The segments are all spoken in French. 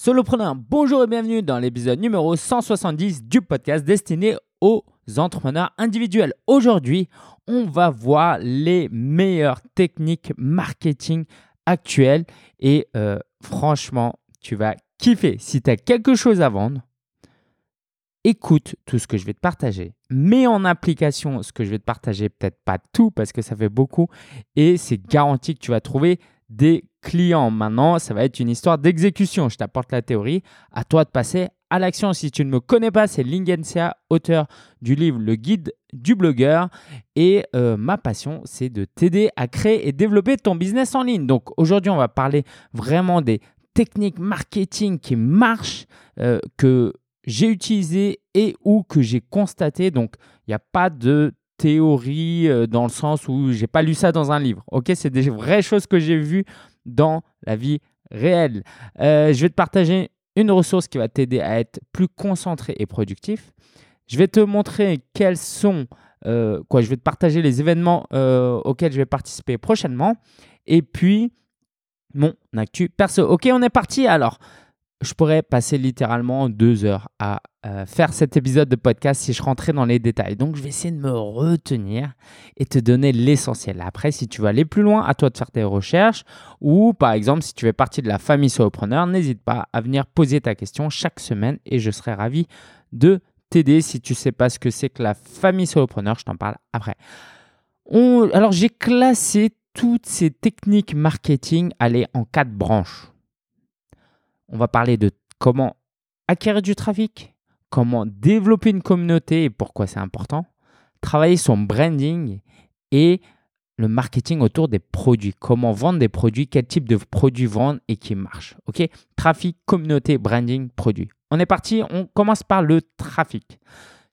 Solopreneur, bonjour et bienvenue dans l'épisode numéro 170 du podcast destiné aux entrepreneurs individuels. Aujourd'hui, on va voir les meilleures techniques marketing actuelles et euh, franchement, tu vas kiffer. Si tu as quelque chose à vendre, écoute tout ce que je vais te partager, mets en application ce que je vais te partager, peut-être pas tout parce que ça fait beaucoup et c'est garanti que tu vas trouver des clients. Maintenant, ça va être une histoire d'exécution. Je t'apporte la théorie. À toi de passer à l'action. Si tu ne me connais pas, c'est Lingensia, auteur du livre Le guide du blogueur. Et euh, ma passion, c'est de t'aider à créer et développer ton business en ligne. Donc aujourd'hui, on va parler vraiment des techniques marketing qui marchent, euh, que j'ai utilisées et ou que j'ai constatées. Donc, il n'y a pas de théorie euh, dans le sens où j'ai pas lu ça dans un livre. Ok, c'est des vraies choses que j'ai vues dans la vie réelle. Euh, je vais te partager une ressource qui va t'aider à être plus concentré et productif. Je vais te montrer quels sont euh, quoi. Je vais te partager les événements auxquels je vais participer prochainement. Et puis mon actu perso. Ok, on est parti alors je pourrais passer littéralement deux heures à euh, faire cet épisode de podcast si je rentrais dans les détails. Donc, je vais essayer de me retenir et te donner l'essentiel. Après, si tu veux aller plus loin, à toi de faire tes recherches. Ou, par exemple, si tu fais partie de la famille solopreneur, n'hésite pas à venir poser ta question chaque semaine et je serai ravi de t'aider. Si tu ne sais pas ce que c'est que la famille solopreneur, je t'en parle après. Alors, j'ai classé toutes ces techniques marketing en quatre branches on va parler de comment acquérir du trafic, comment développer une communauté et pourquoi c'est important, travailler son branding et le marketing autour des produits. Comment vendre des produits, quel type de produits vendre et qui marche. OK? Trafic, communauté, branding, produit. On est parti, on commence par le trafic.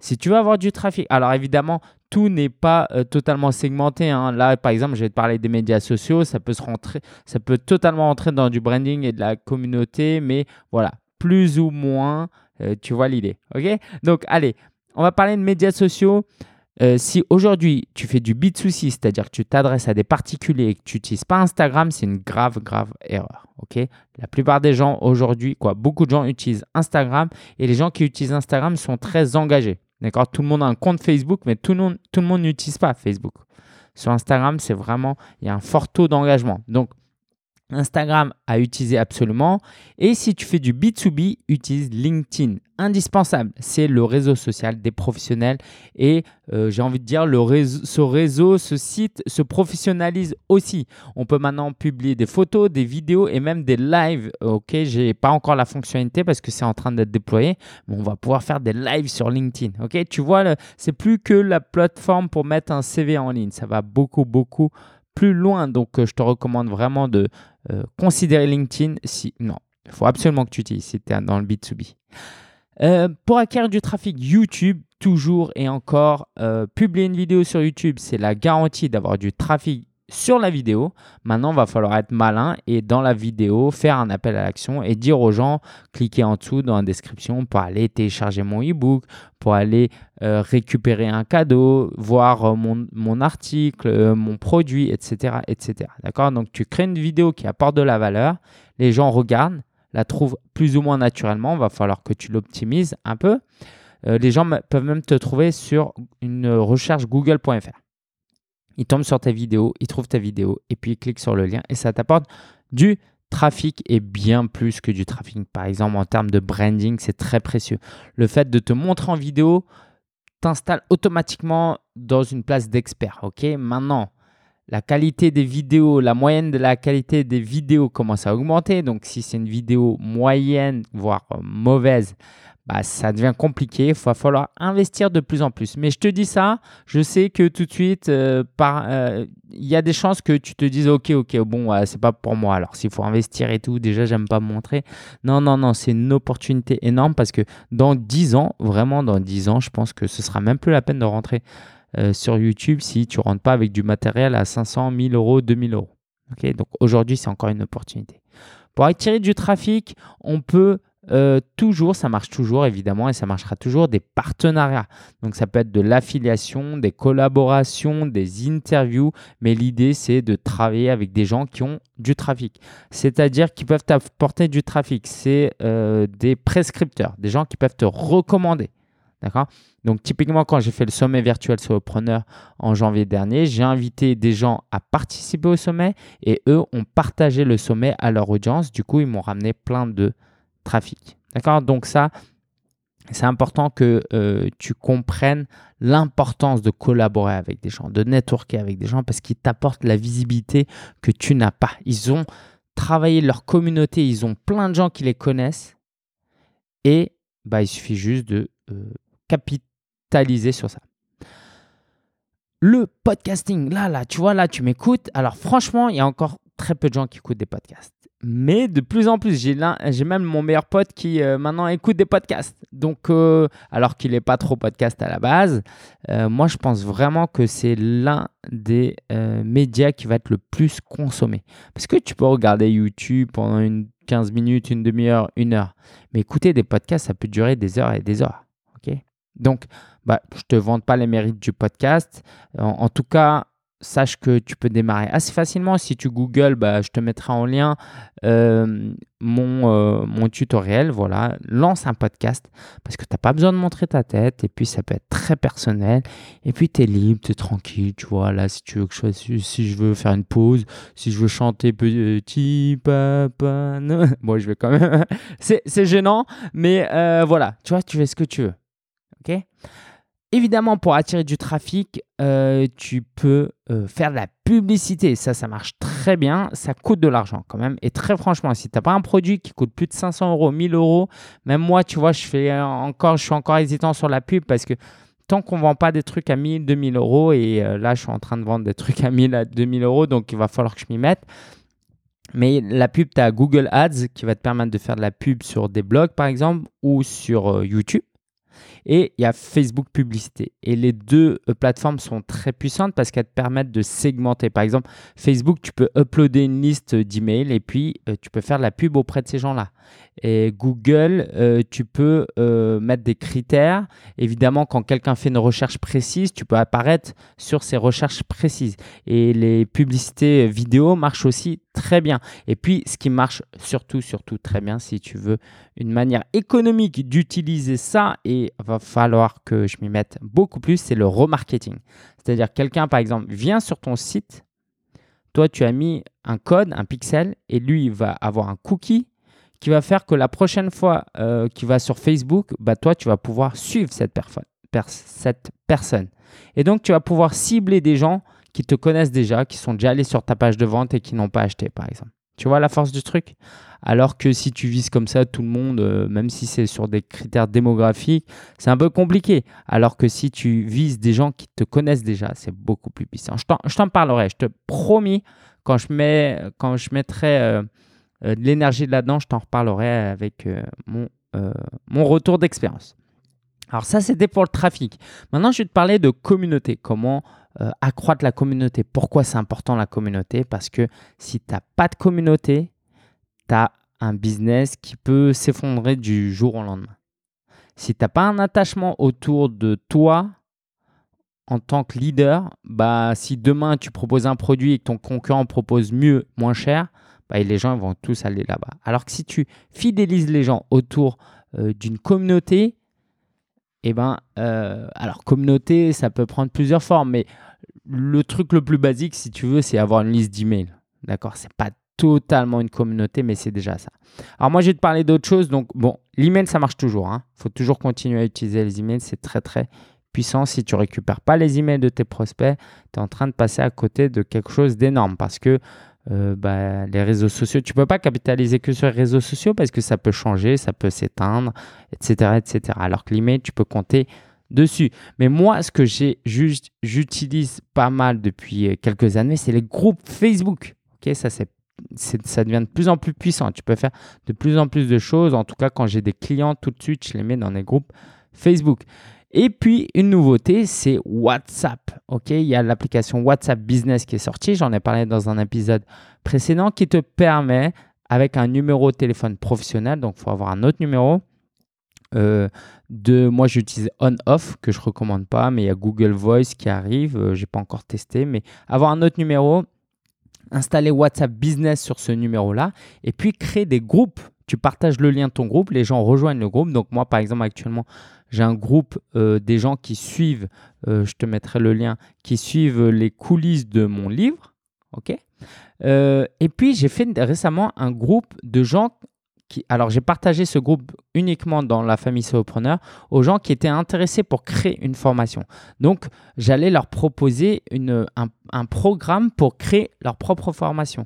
Si tu veux avoir du trafic, alors évidemment, tout n'est pas euh, totalement segmenté. Hein. Là, par exemple, je vais te parler des médias sociaux. Ça peut, se rentrer, ça peut totalement rentrer dans du branding et de la communauté, mais voilà, plus ou moins, euh, tu vois l'idée. OK? Donc, allez, on va parler de médias sociaux. Euh, si aujourd'hui tu fais du B2C, c'est-à-dire que tu t'adresses à des particuliers et que tu n'utilises pas Instagram, c'est une grave, grave erreur. ok? La plupart des gens aujourd'hui, quoi, beaucoup de gens utilisent Instagram et les gens qui utilisent Instagram sont très engagés. D'accord? Tout le monde a un compte Facebook, mais tout le monde, tout le monde n'utilise pas Facebook. Sur Instagram, c'est vraiment, il y a un fort taux d'engagement. Donc, Instagram à utiliser absolument. Et si tu fais du B2B, utilise LinkedIn. Indispensable, c'est le réseau social des professionnels. Et euh, j'ai envie de dire, le ce réseau, ce site se professionnalise aussi. On peut maintenant publier des photos, des vidéos et même des lives. Ok, j'ai pas encore la fonctionnalité parce que c'est en train d'être déployé, mais on va pouvoir faire des lives sur LinkedIn. Ok, tu vois, c'est plus que la plateforme pour mettre un CV en ligne. Ça va beaucoup, beaucoup plus loin. Donc, euh, je te recommande vraiment de euh, considérer LinkedIn. Si non, il faut absolument que tu utilises si tu es dans le B2B. Euh, pour acquérir du trafic YouTube, toujours et encore, publier une vidéo sur YouTube, c'est la garantie d'avoir du trafic sur la vidéo. Maintenant, il va falloir être malin et dans la vidéo, faire un appel à l'action et dire aux gens, cliquez en dessous dans la description pour aller télécharger mon e-book, pour aller euh, récupérer un cadeau, voir euh, mon, article, euh, mon produit, etc. etc. D'accord? Donc, tu crées une vidéo qui apporte de la valeur. Les gens regardent, la trouvent plus ou moins naturellement. Il va falloir que tu l'optimises un peu. les gens peuvent même te trouver sur une recherche google.fr il tombe sur ta vidéo, il trouve ta vidéo et puis il clique sur le lien et ça t'apporte du trafic et bien plus que du trafic. Par exemple, en termes de branding, c'est très précieux. Le fait de te montrer en vidéo t'installe automatiquement dans une place d'expert. Ok, maintenant, la qualité des vidéos, la moyenne de la qualité des vidéos commence à augmenter. Donc, si c'est une vidéo moyenne, voire mauvaise, bah, ça devient compliqué. Il va falloir investir de plus en plus. Mais je te dis ça, je sais que tout de suite, euh, euh, il y a des chances que tu te dises Ok, ok, bon, c'est pas pour moi. Alors, s'il faut investir et tout, déjà, j'aime pas me montrer. Non, non, non, c'est une opportunité énorme parce que dans 10 ans, vraiment dans 10 ans, je pense que ce sera même plus la peine de rentrer euh, sur YouTube si tu rentres pas avec du matériel à 500, 1000 euros, 2000 euros. Donc aujourd'hui, c'est encore une opportunité. Pour attirer du trafic, on peut euh, toujours, ça marche toujours évidemment et ça marchera toujours des partenariats. Donc ça peut être de l'affiliation, des collaborations, des interviews, mais l'idée c'est de travailler avec des gens qui ont du trafic, c'est-à-dire qui peuvent t'apporter du trafic. C'est euh, des prescripteurs, des gens qui peuvent te recommander. D'accord? Donc, typiquement, quand j'ai fait le sommet virtuel solopreneur en janvier dernier, j'ai invité des gens à participer au sommet et eux ont partagé le sommet à leur audience. Du coup, ils m'ont ramené plein de trafic. D'accord? Donc, ça, c'est important que euh, tu comprennes l'importance de collaborer avec des gens, de networker avec des gens parce qu'ils t'apportent la visibilité que tu n'as pas. Ils ont travaillé leur communauté, ils ont plein de gens qui les connaissent et bah, il suffit juste de euh, capitaliser sur ça. Le podcasting, là, là, tu vois, là, tu m'écoutes. Alors franchement, il y a encore très peu de gens qui écoutent des podcasts. Mais de plus en plus, j'ai, même mon meilleur pote qui euh, maintenant écoute des podcasts. Donc, euh, alors qu'il n'est pas trop podcast à la base, euh, moi je pense vraiment que c'est l'un des médias qui va être le plus consommé. Parce que tu peux regarder YouTube pendant une 15 minutes, une demi-heure, une heure. Mais écouter des podcasts, ça peut durer des heures et des heures. Donc, bah, je ne te vante pas les mérites du podcast. En, tout cas, sache que tu peux démarrer assez facilement. Si tu googles, bah, je te mettrai en lien euh, mon, euh, mon tutoriel. Voilà, lance un podcast parce que tu n'as pas besoin de montrer ta tête et puis ça peut être très personnel. Et puis tu es libre, tu es tranquille. Tu vois, là, si tu veux que je, si je veux faire une pause, si je veux chanter petit papa, bon, je vais quand même. c'est gênant, mais euh, voilà, tu vois, tu fais ce que tu veux. Évidemment, pour attirer du trafic, euh, tu peux euh, faire de la publicité. Ça, ça marche très bien. Ça coûte de l'argent quand même. Et très franchement, si tu n'as pas un produit qui coûte plus de 500 euros, 1000 euros, même moi, tu vois, encore, je suis encore hésitant sur la pub parce que tant qu'on ne vend pas des trucs à 1000, 2000 euros, et euh, là, je suis en train de vendre des trucs à 1000, à 2000 euros, donc il va falloir que je m'y mette. Mais la pub, tu as Google Ads qui va te permettre de faire de la pub sur des blogs, par exemple, ou sur YouTube. Et il y a Facebook Publicité. Et les deux euh, plateformes sont très puissantes parce qu'elles te permettent de segmenter. Par exemple, Facebook, tu peux uploader une liste d'emails et puis euh, tu peux faire de la pub auprès de ces gens-là. Et Google, euh, tu peux mettre des critères. Évidemment, quand quelqu'un fait une recherche précise, tu peux apparaître sur ces recherches précises. Et les publicités vidéo marchent aussi très bien. Et puis, ce qui marche surtout, surtout très bien, si tu veux une manière économique d'utiliser ça, et va falloir que je m'y mette beaucoup plus, c'est le remarketing. C'est-à-dire, quelqu'un, par exemple, vient sur ton site, toi, tu as mis un code, un pixel, et lui, il va avoir un cookie qui va faire que la prochaine fois euh, qu'il va sur Facebook, bah, toi, tu vas pouvoir suivre cette, cette personne. Et donc, tu vas pouvoir cibler des gens qui te connaissent déjà, qui sont déjà allés sur ta page de vente et qui n'ont pas acheté, par exemple. Tu vois la force du truc? Alors que si tu vises comme ça tout le monde, euh, même si c'est sur des critères démographiques, c'est un peu compliqué. Alors que si tu vises des gens qui te connaissent déjà, c'est beaucoup plus puissant. Je t'en parlerai, je te promis, quand je, mets, quand je mettrai euh, euh, de l'énergie là-dedans, je t'en reparlerai avec mon, mon retour d'expérience. Alors ça, c'était pour le trafic. Maintenant, je vais te parler de communauté. Comment euh, accroître la communauté. Pourquoi c'est important la communauté? Parce que si tu n'as pas de communauté, tu as un business qui peut s'effondrer du jour au lendemain. Si tu n'as pas un attachement autour de toi en tant que leader, bah, si demain tu proposes un produit et que ton concurrent propose mieux, moins cher, bah, les gens vont tous aller là-bas. Alors que si tu fidélises les gens autour euh, d'une communauté, eh ben, euh, alors communauté, ça peut prendre plusieurs formes, mais le truc le plus basique, si tu veux, c'est avoir une liste d'emails. D'accord? C'est pas totalement une communauté, mais c'est déjà ça. Alors moi, je vais te parler d'autre chose. Donc, bon, l'email, ça marche toujours. Il hein. faut toujours continuer à utiliser les emails. C'est très, très puissant. Si tu récupères pas les emails de tes prospects, tu es en train de passer à côté de quelque chose d'énorme parce que euh, bah, les réseaux sociaux, tu peux pas capitaliser que sur les réseaux sociaux parce que ça peut changer, ça peut s'éteindre, etc., etc. Alors que l'email, tu peux compter dessus. Mais moi, ce que j'ai juste, j'utilise pas mal depuis euh, quelques années, c'est les groupes Facebook. Ok, ça c'est ça devient de plus en plus puissant. Tu peux faire de plus en plus de choses. En tout cas, quand j'ai des clients, tout de suite, je les mets dans des groupes Facebook. Et puis, une nouveauté, c'est WhatsApp. OK, il y a l'application WhatsApp Business qui est sortie. J'en ai parlé dans un épisode précédent qui te permet avec un numéro de téléphone professionnel, donc il faut avoir un autre numéro. Euh, de, moi, j'utilise on-off, que je recommande pas, mais il y a Google Voice qui arrive. Euh, je n'ai pas encore testé, mais avoir un autre numéro, installer WhatsApp Business sur ce numéro-là, et puis créer des groupes. Tu partages le lien de ton groupe, les gens rejoignent le groupe. Donc moi, par exemple, actuellement, j'ai un groupe euh, des gens qui suivent, je te mettrai le lien, qui suivent les coulisses de mon livre. OK? Et puis, j'ai fait récemment un groupe de gens alors j'ai partagé ce groupe uniquement dans la famille solopreneur aux gens qui étaient intéressés pour créer une formation. Donc j'allais leur proposer un, programme pour créer leur propre formation.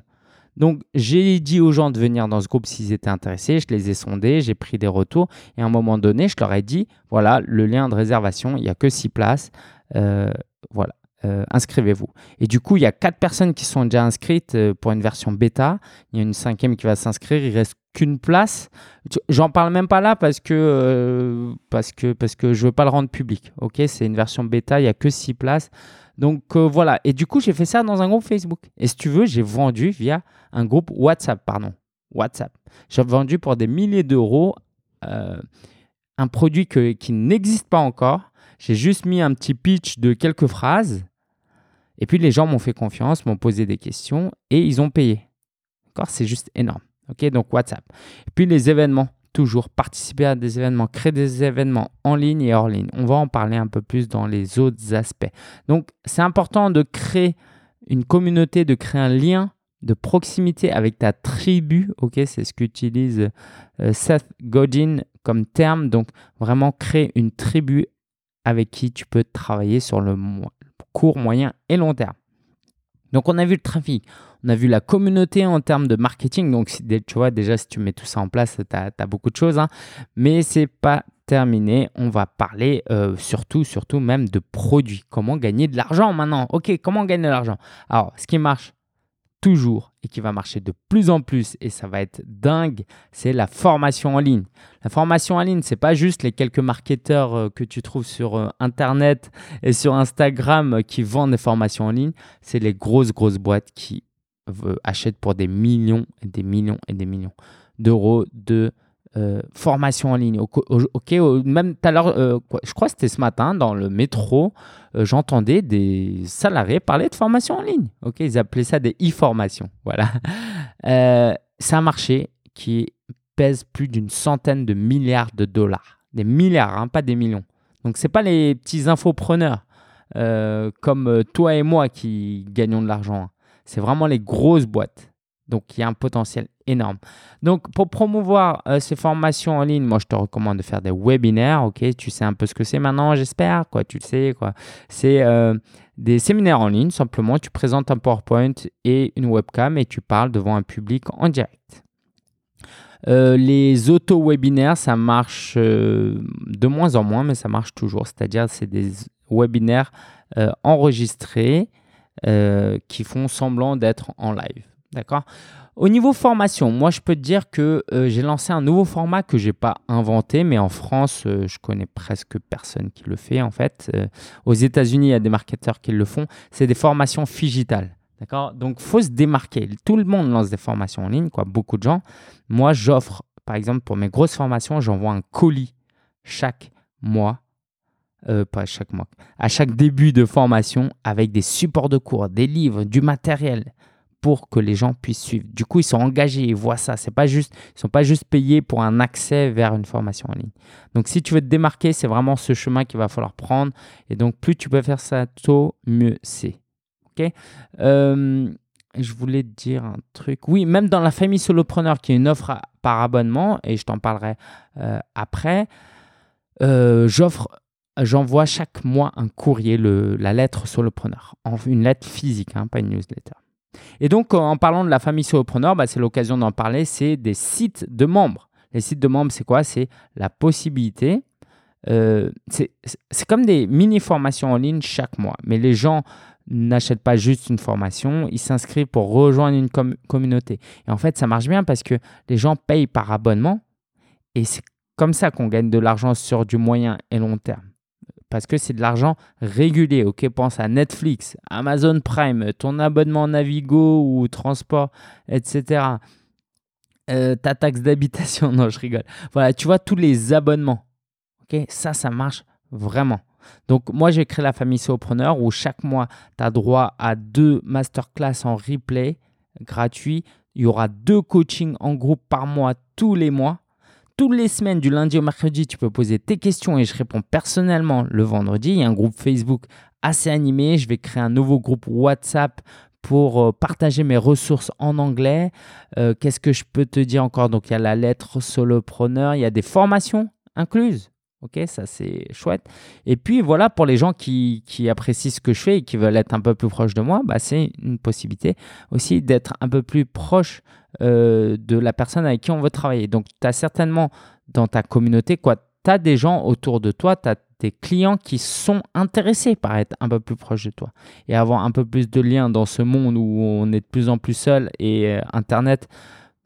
Donc j'ai dit aux gens de venir dans ce groupe s'ils étaient intéressés, je les ai sondés, j'ai pris des retours et à un moment donné je leur ai dit voilà le lien de réservation, il n'y a que six places. Euh, voilà. Euh, inscrivez-vous. Et du coup, il y a quatre personnes qui sont déjà inscrites euh, pour une version bêta. Il y a une cinquième qui va s'inscrire. Il reste qu'une place. J'en parle même pas là parce que euh, parce que parce que je veux pas le rendre public. Ok, c'est une version bêta. Il y a que six places. Donc voilà. Et du coup, j'ai fait ça dans un groupe Facebook. Et si tu veux, j'ai vendu via un groupe WhatsApp. Pardon, WhatsApp. J'ai vendu pour des milliers d'euros un produit qui n'existe pas encore. J'ai juste mis un petit pitch de quelques phrases et puis les gens m'ont fait confiance, m'ont posé des questions et ils ont payé. D'accord? C'est juste énorme. OK? Donc WhatsApp. Et puis les événements, toujours participer à des événements, créer des événements en ligne et hors ligne. On va en parler un peu plus dans les autres aspects. Donc c'est important de créer une communauté, de créer un lien de proximité avec ta tribu, ok, c'est ce qu'utilise euh, Seth Godin comme terme. Donc vraiment créer une tribu avec qui tu peux travailler sur le court, moyen et long terme. Donc on a vu le trafic, on a vu la communauté en termes de marketing. Donc tu vois déjà si tu mets tout ça en place, tu as, beaucoup de choses. Hein. Mais c'est pas terminé. On va parler euh, surtout, surtout même de produits. Comment gagner de l'argent maintenant? Ok, comment gagner de l'argent? Alors ce qui marche toujours et qui va marcher de plus en plus et ça va être dingue, c'est la formation en ligne. La formation en ligne, c'est pas juste les quelques marketeurs euh, que tu trouves sur euh, internet et sur Instagram euh, qui vendent des formations en ligne, c'est les grosses grosses boîtes qui achètent pour des millions et des millions et des millions d'euros de euh, formation en ligne. Ok, même tout à l'heure, euh, je crois que c'était ce matin dans le métro, euh, j'entendais des salariés parler de formation en ligne. Ok, ils appelaient ça des e-formations. Voilà. c'est un marché qui pèse plus d'une centaine de milliards de dollars. Des milliards, hein, pas des millions. Donc, ce n'est pas les petits infopreneurs comme toi et moi qui gagnons de l'argent. Hein. C'est vraiment les grosses boîtes. Donc, il y a un potentiel énorme. Donc, pour promouvoir euh, ces formations en ligne, moi, je te recommande de faire des webinaires. Ok, tu sais un peu ce que c'est maintenant, j'espère. Quoi, tu le sais. Quoi, c'est euh, des séminaires en ligne. Simplement, tu présentes un PowerPoint et une webcam et tu parles devant un public en direct. Euh, les auto-webinaires, ça marche de moins en moins, mais ça marche toujours. C'est-à-dire, c'est des webinaires enregistrés qui font semblant d'être en live. D'accord? Au niveau formation, moi je peux te dire que euh, j'ai lancé un nouveau format que je n'ai pas inventé, mais en France, euh, je connais presque personne qui le fait en fait. Euh, aux États-Unis, il y a des marketeurs qui le font. C'est des formations digitales. D'accord? Donc, faut se démarquer. Tout le monde lance des formations en ligne, quoi, beaucoup de gens. Moi, j'offre, par exemple, pour mes grosses formations, j'envoie un colis chaque mois pas chaque mois, à chaque début de formation avec des supports de cours, des livres, du matériel pour que les gens puissent suivre. Du coup, ils sont engagés, ils voient ça. C'est pas juste, ils sont pas juste payés pour un accès vers une formation en ligne. Donc, si tu veux te démarquer, c'est vraiment ce chemin qu'il va falloir prendre. Et donc, plus tu peux faire ça tôt, mieux c'est. Ok? Euh, je voulais te dire un truc. Oui, même dans la famille solopreneur, qui est une offre par abonnement, et je t'en parlerai euh, après. Euh, j'offre j'envoie chaque mois un courrier, la lettre solopreneur, une lettre physique, hein, pas une newsletter. Et donc, en parlant de la famille solopreneur, bah, c'est l'occasion d'en parler, c'est des sites de membres. Les sites de membres, c'est quoi? C'est la possibilité, euh, c'est comme des mini-formations en ligne chaque mois, mais les gens n'achètent pas juste une formation, ils s'inscrivent pour rejoindre une communauté. Et en fait, ça marche bien parce que les gens payent par abonnement et c'est comme ça qu'on gagne de l'argent sur du moyen et long terme parce que c'est de l'argent régulier. Ok, pense à Netflix, Amazon Prime, ton abonnement Navigo ou transport, etc. euh, ta taxe d'habitation. Non, je rigole. Voilà, tu vois, tous les abonnements. Ça, ça marche vraiment. Donc, moi, j'ai créé la famille Solopreneur où chaque mois, tu as droit à deux masterclass en replay gratuits. Il y aura deux coachings en groupe par mois tous les mois. Toutes les semaines, du lundi au mercredi, tu peux poser tes questions et je réponds personnellement le vendredi. Il y a un groupe Facebook assez animé. Je vais créer un nouveau groupe WhatsApp pour euh, partager mes ressources en anglais. Euh, qu'est-ce que je peux te dire encore? Donc, il y a la lettre solopreneur, il y a des formations incluses. Ok, ça c'est chouette. Et puis voilà, pour les gens qui, apprécient ce que je fais et qui veulent être un peu plus proches de moi, bah, c'est une possibilité aussi d'être un peu plus proche euh, de la personne avec qui on veut travailler. Donc, tu as certainement dans ta communauté, quoi, tu as des gens autour de toi, tu as des clients qui sont intéressés par être un peu plus proche de toi et avoir un peu plus de liens dans ce monde où on est de plus en plus seul et euh, Internet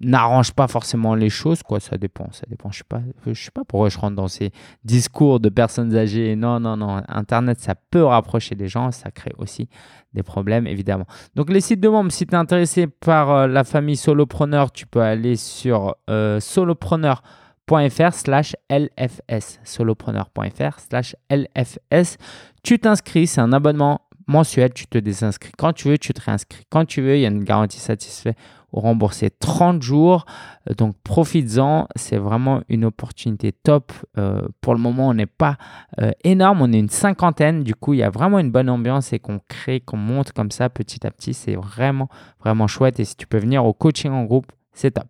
n'arrange pas forcément les choses, quoi. Ça dépend, ça dépend. Je sais pas, je sais pas pourquoi je rentre dans ces discours de personnes âgées. Non, non, non. Internet, ça peut rapprocher les gens, ça crée aussi des problèmes, évidemment. Donc les sites de membres, si tu es intéressé par euh, la famille Solopreneur, tu peux aller sur euh, solopreneur.fr slash LFS. Solopreneur.fr slash LFS. Tu t'inscris, c'est un abonnement mensuel, tu te désinscris quand tu veux, tu te réinscris quand tu veux, il y a une garantie satisfaite rembourser 30 jours. Euh, donc profites-en, c'est vraiment une opportunité top. Euh, pour le moment, on n'est pas euh, énorme, on est une cinquantaine. Du coup, il y a vraiment une bonne ambiance et qu'on crée, qu'on monte comme ça petit à petit. C'est vraiment, vraiment chouette. Et si tu peux venir au coaching en groupe, c'est top.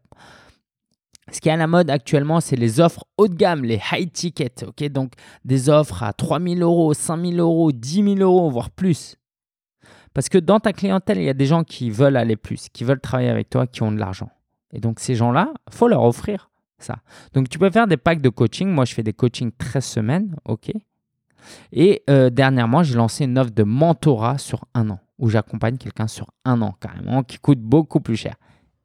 Ce qui est à la mode actuellement, c'est les offres haut de gamme, les high tickets. ok? Donc des offres à 3000 euros, 5000 euros, 10 000 euros, voire plus. Parce que dans ta clientèle, il y a des gens qui veulent aller plus, qui veulent travailler avec toi, qui ont de l'argent. Et donc ces gens-là, faut leur offrir ça. Donc tu peux faire des packs de coaching. Moi, je fais des coachings 13 semaines, ok. Et euh, dernièrement, j'ai lancé une offre de mentorat sur un an, où j'accompagne quelqu'un sur un an carrément, qui coûte beaucoup plus cher,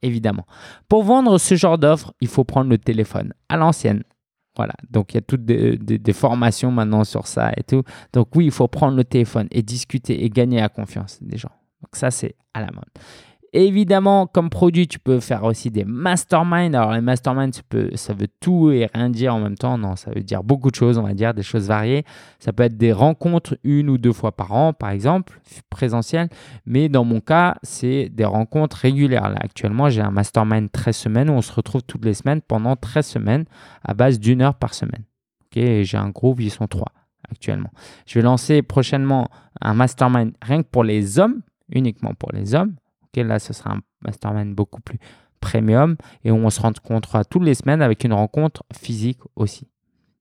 évidemment. Pour vendre ce genre d'offre, il faut prendre le téléphone à l'ancienne, voilà, donc il y a toutes des, formations maintenant sur ça et tout. Donc oui, il faut prendre le téléphone et discuter et gagner la confiance des gens. Donc ça, c'est à la mode. Évidemment, comme produit, tu peux faire aussi des masterminds. Alors, les masterminds, ça, veut tout et rien dire en même temps. Non, ça veut dire beaucoup de choses, on va dire, des choses variées. Ça peut être des rencontres une ou deux fois par an, par exemple, présentielles. Mais dans mon cas, c'est des rencontres régulières. Là, actuellement, j'ai un mastermind 13 semaines où on se retrouve toutes les semaines pendant 13 semaines à base d'une heure par semaine. J'ai un groupe, ils sont trois actuellement. Je vais lancer prochainement un mastermind rien que pour les hommes, uniquement pour les hommes là, ce sera un mastermind beaucoup plus premium et on se rencontrera toutes les semaines avec une rencontre physique aussi.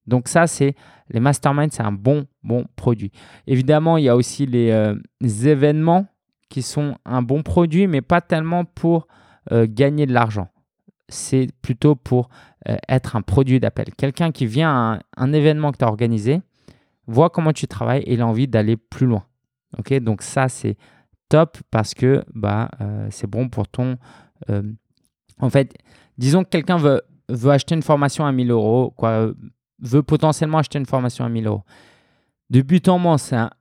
Donc ça, c'est les masterminds, c'est un bon, bon produit. Évidemment, il y a aussi les, euh, événements qui sont un bon produit, mais pas tellement pour euh, gagner de l'argent. C'est plutôt pour euh, être un produit d'appel. Quelqu'un qui vient à un, événement que tu as organisé, voit comment tu travailles et il a envie d'aller plus loin. Ok, donc ça, c'est top parce que bah, euh, c'est bon pour ton... Euh, en fait, disons que quelqu'un veut, acheter une formation à 1000 euros, quoi, veut potentiellement acheter une formation à 1000 euros. De but en blanc, c'est un,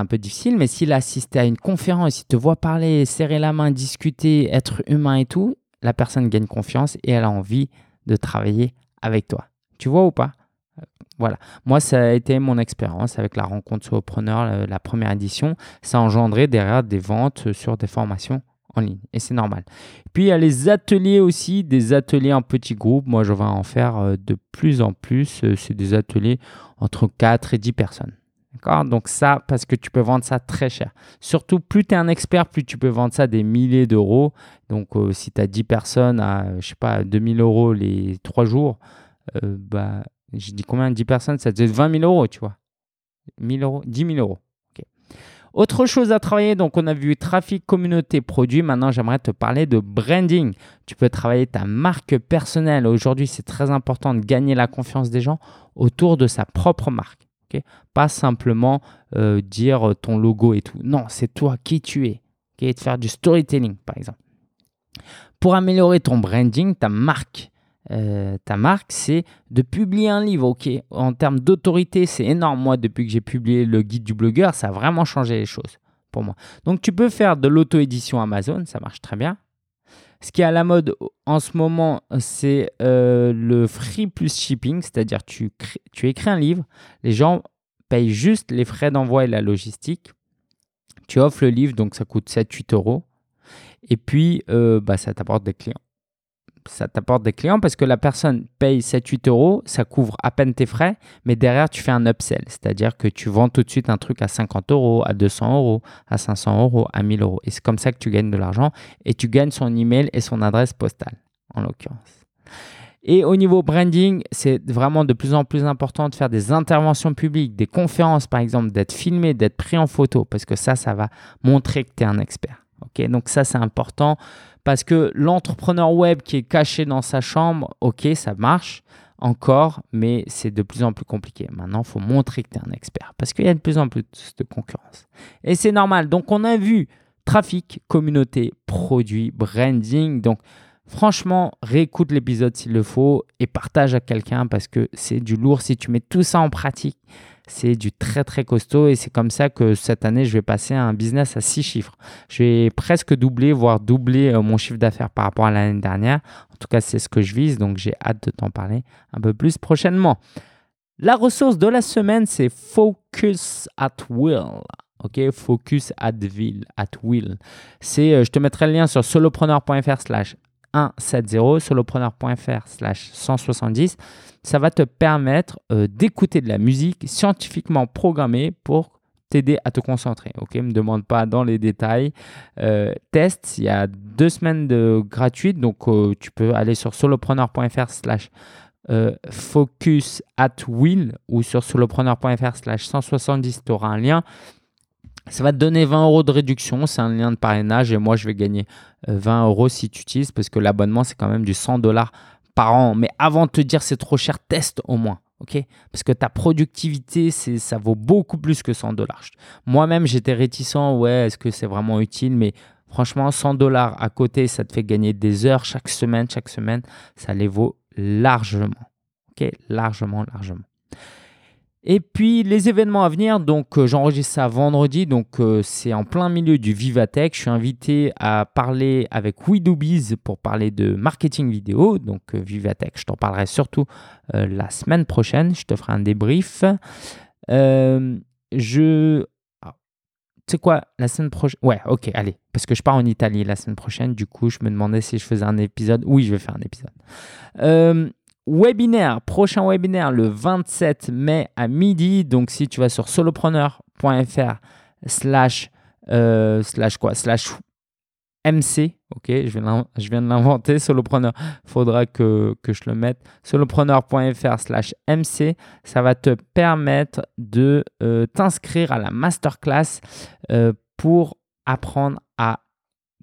un peu difficile, mais s'il a assisté à une conférence, il te voit parler, serrer la main, discuter, être humain et tout, la personne gagne confiance et elle a envie de travailler avec toi. Tu vois ou pas? Voilà. Moi, ça a été mon expérience avec la rencontre solopreneur, la, la première édition. Ça a engendré derrière des ventes sur des formations en ligne. Et c'est normal. Puis il y a les ateliers aussi, des ateliers en petits groupes. Moi, je vais en faire euh, de plus en plus. Euh, c'est des ateliers entre 4 et 10 personnes. D'accord? Donc ça, parce que tu peux vendre ça très cher. Surtout, plus tu es un expert, plus tu peux vendre ça des milliers d'euros. Donc euh, si tu as 10 personnes à, je sais pas, 2000 euros les 3 jours, bah, j'ai dit combien 10 personnes? Ça faisait 20 000 euros, tu vois. 1000 euros 10 000 euros. Autre chose à travailler, donc on a vu trafic, communauté, produit. Maintenant, j'aimerais te parler de branding. Tu peux travailler ta marque personnelle. Aujourd'hui, c'est très important de gagner la confiance des gens autour de sa propre marque. Pas simplement euh, dire ton logo et tout. Non, c'est toi qui tu es. De faire du storytelling, par exemple. Pour améliorer ton branding, ta marque, euh, ta marque, c'est de publier un livre. Ok, en termes d'autorité, c'est énorme. Moi, depuis que j'ai publié le guide du blogueur, ça a vraiment changé les choses pour moi. Donc, tu peux faire de l'auto-édition Amazon, ça marche très bien. Ce qui est à la mode en ce moment, c'est euh, le free plus shipping, c'est-à-dire tu, tu écris un livre, les gens payent juste les frais d'envoi et la logistique. Tu offres le livre, donc ça coûte 7-8 euros. Et puis, euh, bah, ça t'apporte des clients ça t'apporte des clients parce que la personne paye 7-8 euros, ça couvre à peine tes frais, mais derrière, tu fais un upsell, c'est-à-dire que tu vends tout de suite un truc à 50 euros, à 200 euros, à 500 euros, à 1000 euros. Et c'est comme ça que tu gagnes de l'argent et tu gagnes son email et son adresse postale, en l'occurrence. Et au niveau branding, c'est vraiment de plus en plus important de faire des interventions publiques, des conférences par exemple, d'être filmé, d'être pris en photo, parce que ça, ça va montrer que tu es un expert. Ok, Donc ça, c'est important. Parce que l'entrepreneur web qui est caché dans sa chambre, ok, ça marche encore, mais c'est de plus en plus compliqué. Maintenant, il faut montrer que tu es un expert parce qu'il y a de plus en plus de concurrence. Et c'est normal. Donc, on a vu trafic, communauté, produit, branding. Donc, franchement, réécoute l'épisode s'il le faut et partage à quelqu'un parce que c'est du lourd. Si tu mets tout ça en pratique, c'est du très très costaud et c'est comme ça que cette année, je vais passer un business à six chiffres. Je vais presque doubler, voire doubler euh, mon chiffre d'affaires par rapport à l'année dernière. En tout cas, c'est ce que je vise, donc j'ai hâte de t'en parler un peu plus prochainement. La ressource de la semaine, c'est Focus at Will. OK, Focus at Will. At will. C'est, euh, je te mettrai le lien sur solopreneur.fr slash 170, solopreneur.fr slash 170 ça va te permettre euh, d'écouter de la musique scientifiquement programmée pour t'aider à te concentrer. Ok, me demande pas dans les détails. Euh, test, il y a deux semaines de gratuite, donc euh, tu peux aller sur solopreneur.fr slash focus at will ou sur solopreneur.fr slash 170, tu auras un lien. Ça va te donner 20 euros de réduction, c'est un lien de parrainage et moi je vais gagner 20 euros si tu utilises parce que l'abonnement c'est quand même du 100 dollars par an. Mais avant de te dire c'est trop cher, teste au moins. Parce que ta productivité, ça vaut beaucoup plus que 100 dollars. Moi-même, j'étais réticent. Ouais, est-ce que c'est vraiment utile? Mais franchement, 100 dollars à côté, ça te fait gagner des heures chaque semaine. Chaque semaine, ça les vaut largement. Largement, largement. Et puis les événements à venir, donc euh, j'enregistre ça vendredi, donc euh, c'est en plein milieu du Vivatech. Je suis invité à parler avec WeDoBiz pour parler de marketing vidéo, donc euh, Vivatech. Je t'en parlerai surtout la semaine prochaine. Je te ferai un débrief. je ah, tu sais quoi, la semaine prochaine. Ouais, ok, allez. Parce que je pars en Italie la semaine prochaine. Du coup, je me demandais si je faisais un épisode. Oui, je vais faire un épisode. Webinaire, prochain webinaire le 27 mai à midi. Donc si tu vas sur solopreneur.fr slash, euh, slash quoi? Slash MC, ok, je viens, de l'inventer, solopreneur, faudra que, je le mette, solopreneur.fr slash MC, ça va te permettre de euh, t'inscrire à la masterclass euh, pour apprendre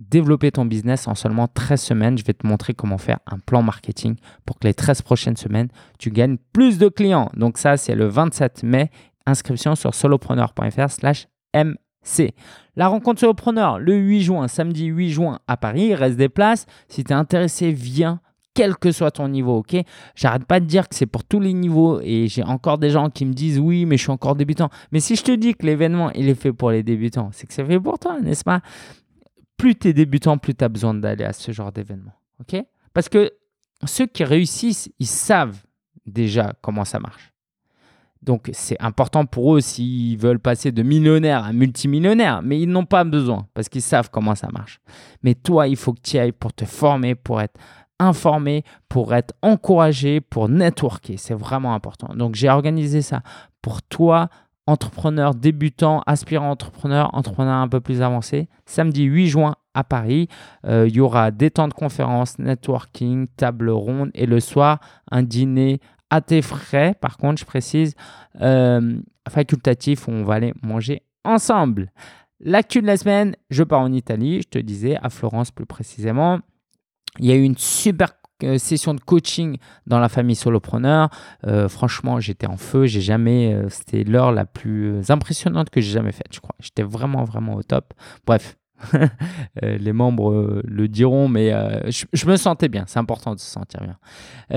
développer ton business en seulement 13 semaines. Je vais te montrer comment faire un plan marketing pour que les 13 prochaines semaines, tu gagnes plus de clients. Donc ça, c'est le 27 mai. Inscription sur solopreneur.fr slash MC. La rencontre solopreneur le 8 juin, samedi 8 juin à Paris. Reste des places. Si tu es intéressé, viens quel que soit ton niveau, ok? J'arrête pas de dire que c'est pour tous les niveaux et j'ai encore des gens qui me disent oui, mais je suis encore débutant. Mais si je te dis que l'événement, il est fait pour les débutants, c'est que c'est fait pour toi, n'est-ce pas? Plus tu es débutant, plus tu as besoin d'aller à ce genre d'événement. Parce que ceux qui réussissent, ils savent déjà comment ça marche. Donc c'est important pour eux s'ils veulent passer de millionnaire à multimillionnaire, mais ils n'ont pas besoin parce qu'ils savent comment ça marche. Mais toi, il faut que tu ailles pour te former, pour être informé, pour être encouragé, pour networker. C'est vraiment important. Donc j'ai organisé ça pour toi entrepreneur débutant, aspirant entrepreneur, entrepreneur un peu plus avancé. Samedi 8 juin à Paris, euh, il y aura des temps de conférence, networking, table ronde et le soir, un dîner à tes frais. Par contre, je précise, euh, facultatif, où on va aller manger ensemble. L'actu de la semaine, je pars en Italie, je te disais, à Florence plus précisément. Il y a eu une super session de coaching dans la famille solopreneur. Euh, franchement, j'étais en feu. J'ai jamais, euh, c'était l'heure la plus impressionnante que j'ai jamais faite, je crois. J'étais vraiment, vraiment au top. Bref, Euh, les membres euh, le diront, mais euh, je, me sentais bien. C'est important de se sentir bien.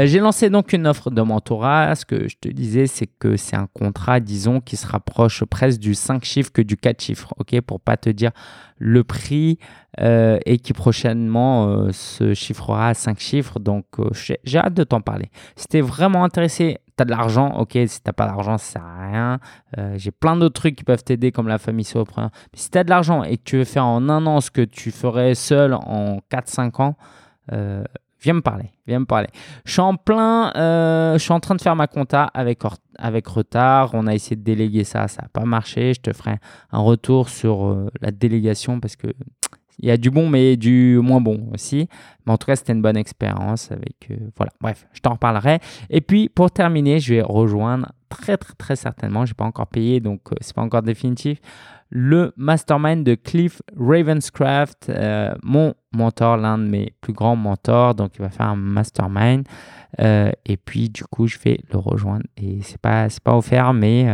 J'ai lancé donc une offre de mentorat. Ce que je te disais, c'est que c'est un contrat, disons, qui se rapproche presque du 5 chiffres que du 4 chiffres, ok? Pour pas te dire le prix et qui prochainement se chiffrera à 5 chiffres. Donc, j'ai hâte de t'en parler. Si tu vraiment intéressé tu as de l'argent, ok, si tu pas d'argent, ça sert à rien. Euh, j'ai plein d'autres trucs qui peuvent t'aider, comme la famille solopreneur. Mais si tu as de l'argent et que tu veux faire en un an ce que tu ferais seul en 4-5 ans, euh, viens me parler. Viens me parler. Je suis en plein, euh, je suis en train de faire ma compta avec, avec retard. On a essayé de déléguer ça, ça n'a pas marché. Je te ferai un retour sur la délégation parce que il y a du bon, mais du moins bon aussi. Mais en tout cas, c'était une bonne expérience. Avec, euh, voilà, bref, je t'en reparlerai. Et puis, pour terminer, je vais rejoindre très, très, très certainement, je n'ai pas encore payé, donc euh, c'est pas encore définitif, le mastermind de Cliff Ravenscraft, euh, mon mentor, l'un de mes plus grands mentors. Donc, il va faire un mastermind. et puis, du coup, je vais le rejoindre. Et c'est pas, pas offert, mais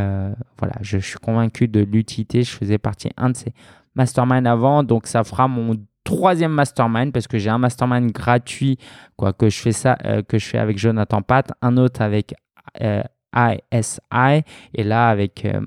voilà, je, je, suis convaincu de l'utilité. Je faisais partie un de ces mastermind avant, donc ça fera mon troisième mastermind parce que j'ai un mastermind gratuit quoi que je fais ça euh, que je fais avec Jonathan Pat, un autre avec euh, ISI et là avec euh,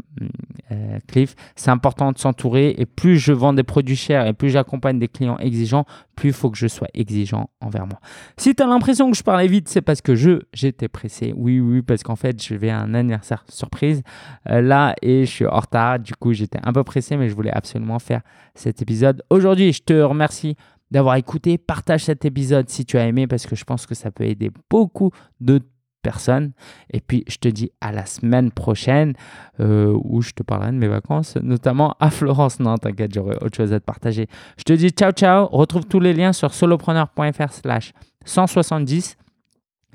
euh, Cliff, c'est important de s'entourer et plus je vends des produits chers et plus j'accompagne des clients exigeants, plus il faut que je sois exigeant envers moi. Si tu as l'impression que je parlais vite, c'est parce que je j'étais pressé. Oui oui parce qu'en fait, je vais à un anniversaire surprise euh, là et je suis en retard, du coup, j'étais un peu pressé mais je voulais absolument faire cet épisode aujourd'hui. Je te remercie d'avoir écouté. Partage cet épisode si tu as aimé parce que je pense que ça peut aider beaucoup de personne. Et puis, je te dis à la semaine prochaine euh, où je te parlerai de mes vacances, notamment à Florence. Non, t'inquiète, j'aurai autre chose à te partager. Je te dis ciao, ciao. Retrouve tous les liens sur solopreneur.fr slash 170.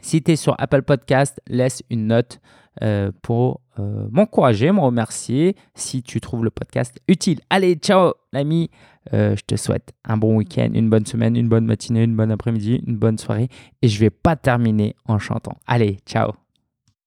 Si tu es sur Apple Podcast, laisse une note euh, pour euh, m'encourager, me remercier si tu trouves le podcast utile. Allez, ciao l'ami, euh, je te souhaite un bon week-end, une bonne semaine, une bonne matinée, une bonne après-midi, une bonne soirée et je vais pas terminer en chantant. Allez, ciao